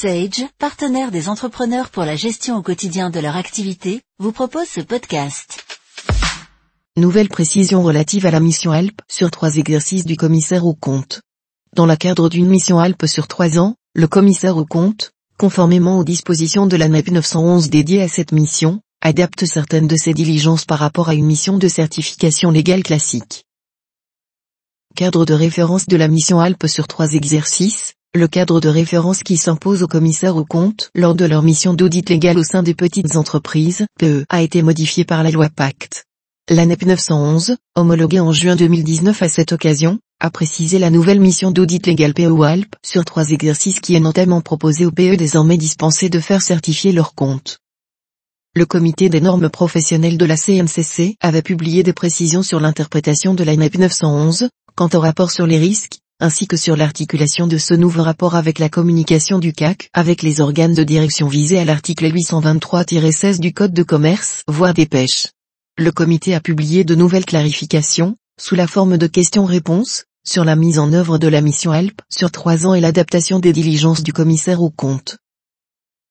Sage, partenaire des entrepreneurs pour la gestion au quotidien de leur activité, vous propose ce podcast. Nouvelle précision relative à la mission ALP sur trois exercices du commissaire au compte. Dans le cadre d'une mission ALP sur trois ans, le commissaire au compte, conformément aux dispositions de la NEP 911 dédiée à cette mission, adapte certaines de ses diligences par rapport à une mission de certification légale classique. Cadre de référence de la mission ALP sur trois exercices, le cadre de référence qui s'impose aux commissaires aux comptes lors de leur mission d'audit légal au sein des petites entreprises, PE, a été modifié par la loi Pacte. La NEP 911, homologuée en juin 2019 à cette occasion, a précisé la nouvelle mission d'audit légal PE ALP sur trois exercices qui est notamment proposé aux PE désormais dispensés de faire certifier leurs comptes. Le comité des normes professionnelles de la CNCC avait publié des précisions sur l'interprétation de la NEP 911, quant au rapport sur les risques, ainsi que sur l'articulation de ce nouveau rapport avec la communication du CAC avec les organes de direction visés à l'article 823-16 du Code de commerce, voire des pêches. Le comité a publié de nouvelles clarifications, sous la forme de questions-réponses, sur la mise en œuvre de la mission ALP sur trois ans et l'adaptation des diligences du commissaire au compte.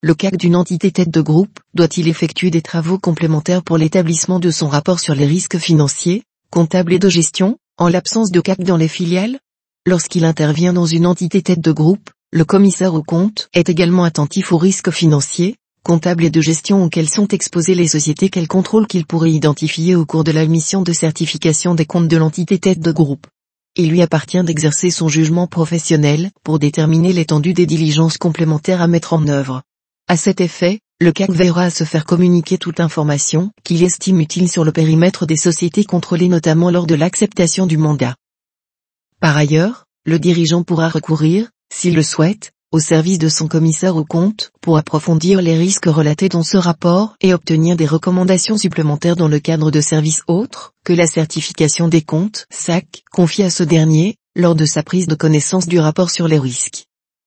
Le CAC d'une entité tête de groupe doit-il effectuer des travaux complémentaires pour l'établissement de son rapport sur les risques financiers, comptables et de gestion, en l'absence de CAC dans les filiales Lorsqu'il intervient dans une entité tête de groupe, le commissaire au compte est également attentif aux risques financiers, comptables et de gestion auxquels sont exposées les sociétés qu'elle contrôle qu'il pourrait identifier au cours de la mission de certification des comptes de l'entité tête de groupe. Il lui appartient d'exercer son jugement professionnel pour déterminer l'étendue des diligences complémentaires à mettre en œuvre. À cet effet, le CAC veillera à se faire communiquer toute information qu'il estime utile sur le périmètre des sociétés contrôlées notamment lors de l'acceptation du mandat. Par ailleurs, le dirigeant pourra recourir, s'il le souhaite, au service de son commissaire au compte pour approfondir les risques relatés dans ce rapport et obtenir des recommandations supplémentaires dans le cadre de services autres que la certification des comptes SAC confiée à ce dernier lors de sa prise de connaissance du rapport sur les risques.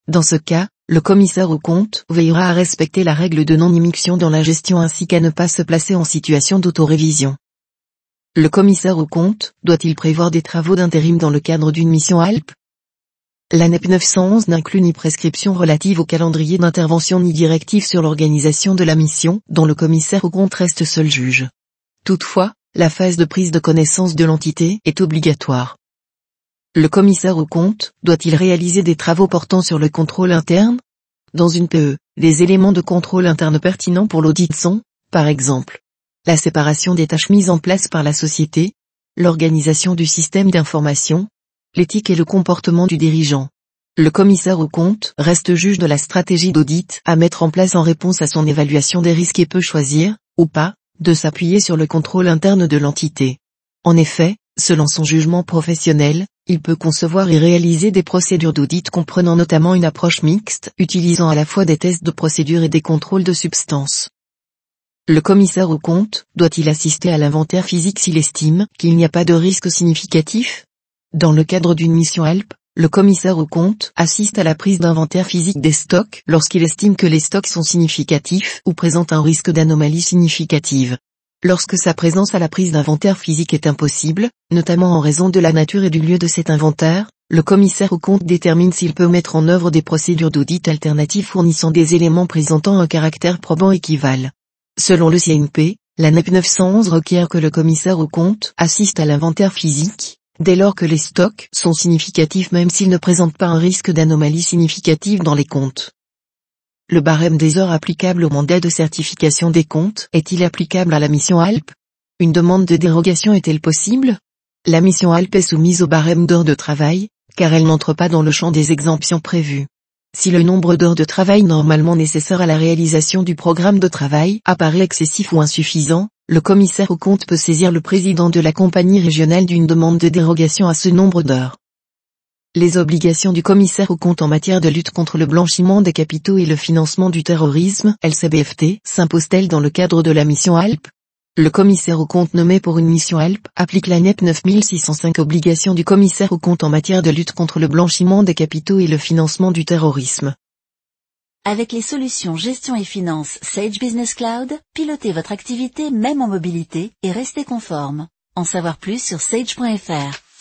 Dans ce cas, le commissaire au compte veillera à respecter la règle de non-immixtion dans la gestion ainsi qu'à ne pas se placer en situation d'autorévision. Le commissaire au compte doit-il prévoir des travaux d'intérim dans le cadre d'une mission ALP? La NEP 911 n'inclut ni prescription relative au calendrier d'intervention ni directive sur l'organisation de la mission, dont le commissaire au compte reste seul juge. Toutefois, la phase de prise de connaissance de l'entité est obligatoire. Le commissaire au compte doit-il réaliser des travaux portant sur le contrôle interne? Dans une PE, les éléments de contrôle interne pertinents pour l'audit sont, par exemple, la séparation des tâches mises en place par la société, l'organisation du système d'information, l'éthique et le comportement du dirigeant. Le commissaire au compte reste juge de la stratégie d'audit à mettre en place en réponse à son évaluation des risques et peut choisir, ou pas, de s'appuyer sur le contrôle interne de l'entité. En effet, selon son jugement professionnel, il peut concevoir et réaliser des procédures d'audit comprenant notamment une approche mixte utilisant à la fois des tests de procédure et des contrôles de substance. Le commissaire au compte doit-il assister à l'inventaire physique s'il estime qu'il n'y a pas de risque significatif? Dans le cadre d'une mission HELP, le commissaire au compte assiste à la prise d'inventaire physique des stocks lorsqu'il estime que les stocks sont significatifs ou présentent un risque d'anomalie significative. Lorsque sa présence à la prise d'inventaire physique est impossible, notamment en raison de la nature et du lieu de cet inventaire, le commissaire au compte détermine s'il peut mettre en œuvre des procédures d'audit alternatives fournissant des éléments présentant un caractère probant équivalent. Selon le CNP, la NEP 911 requiert que le commissaire au compte assiste à l'inventaire physique, dès lors que les stocks sont significatifs même s'ils ne présentent pas un risque d'anomalie significative dans les comptes. Le barème des heures applicable au mandat de certification des comptes est-il applicable à la mission ALP Une demande de dérogation est-elle possible? La mission ALP est soumise au barème d'heures de travail, car elle n'entre pas dans le champ des exemptions prévues. Si le nombre d'heures de travail normalement nécessaire à la réalisation du programme de travail apparaît excessif ou insuffisant, le commissaire au compte peut saisir le président de la compagnie régionale d'une demande de dérogation à ce nombre d'heures. Les obligations du commissaire au compte en matière de lutte contre le blanchiment des capitaux et le financement du terrorisme, LCBFT, s'imposent-elles dans le cadre de la mission ALP le commissaire au compte nommé pour une mission HELP applique la NEP 9605 obligation du commissaire au compte en matière de lutte contre le blanchiment des capitaux et le financement du terrorisme. Avec les solutions gestion et finance Sage Business Cloud, pilotez votre activité même en mobilité et restez conforme. En savoir plus sur sage.fr.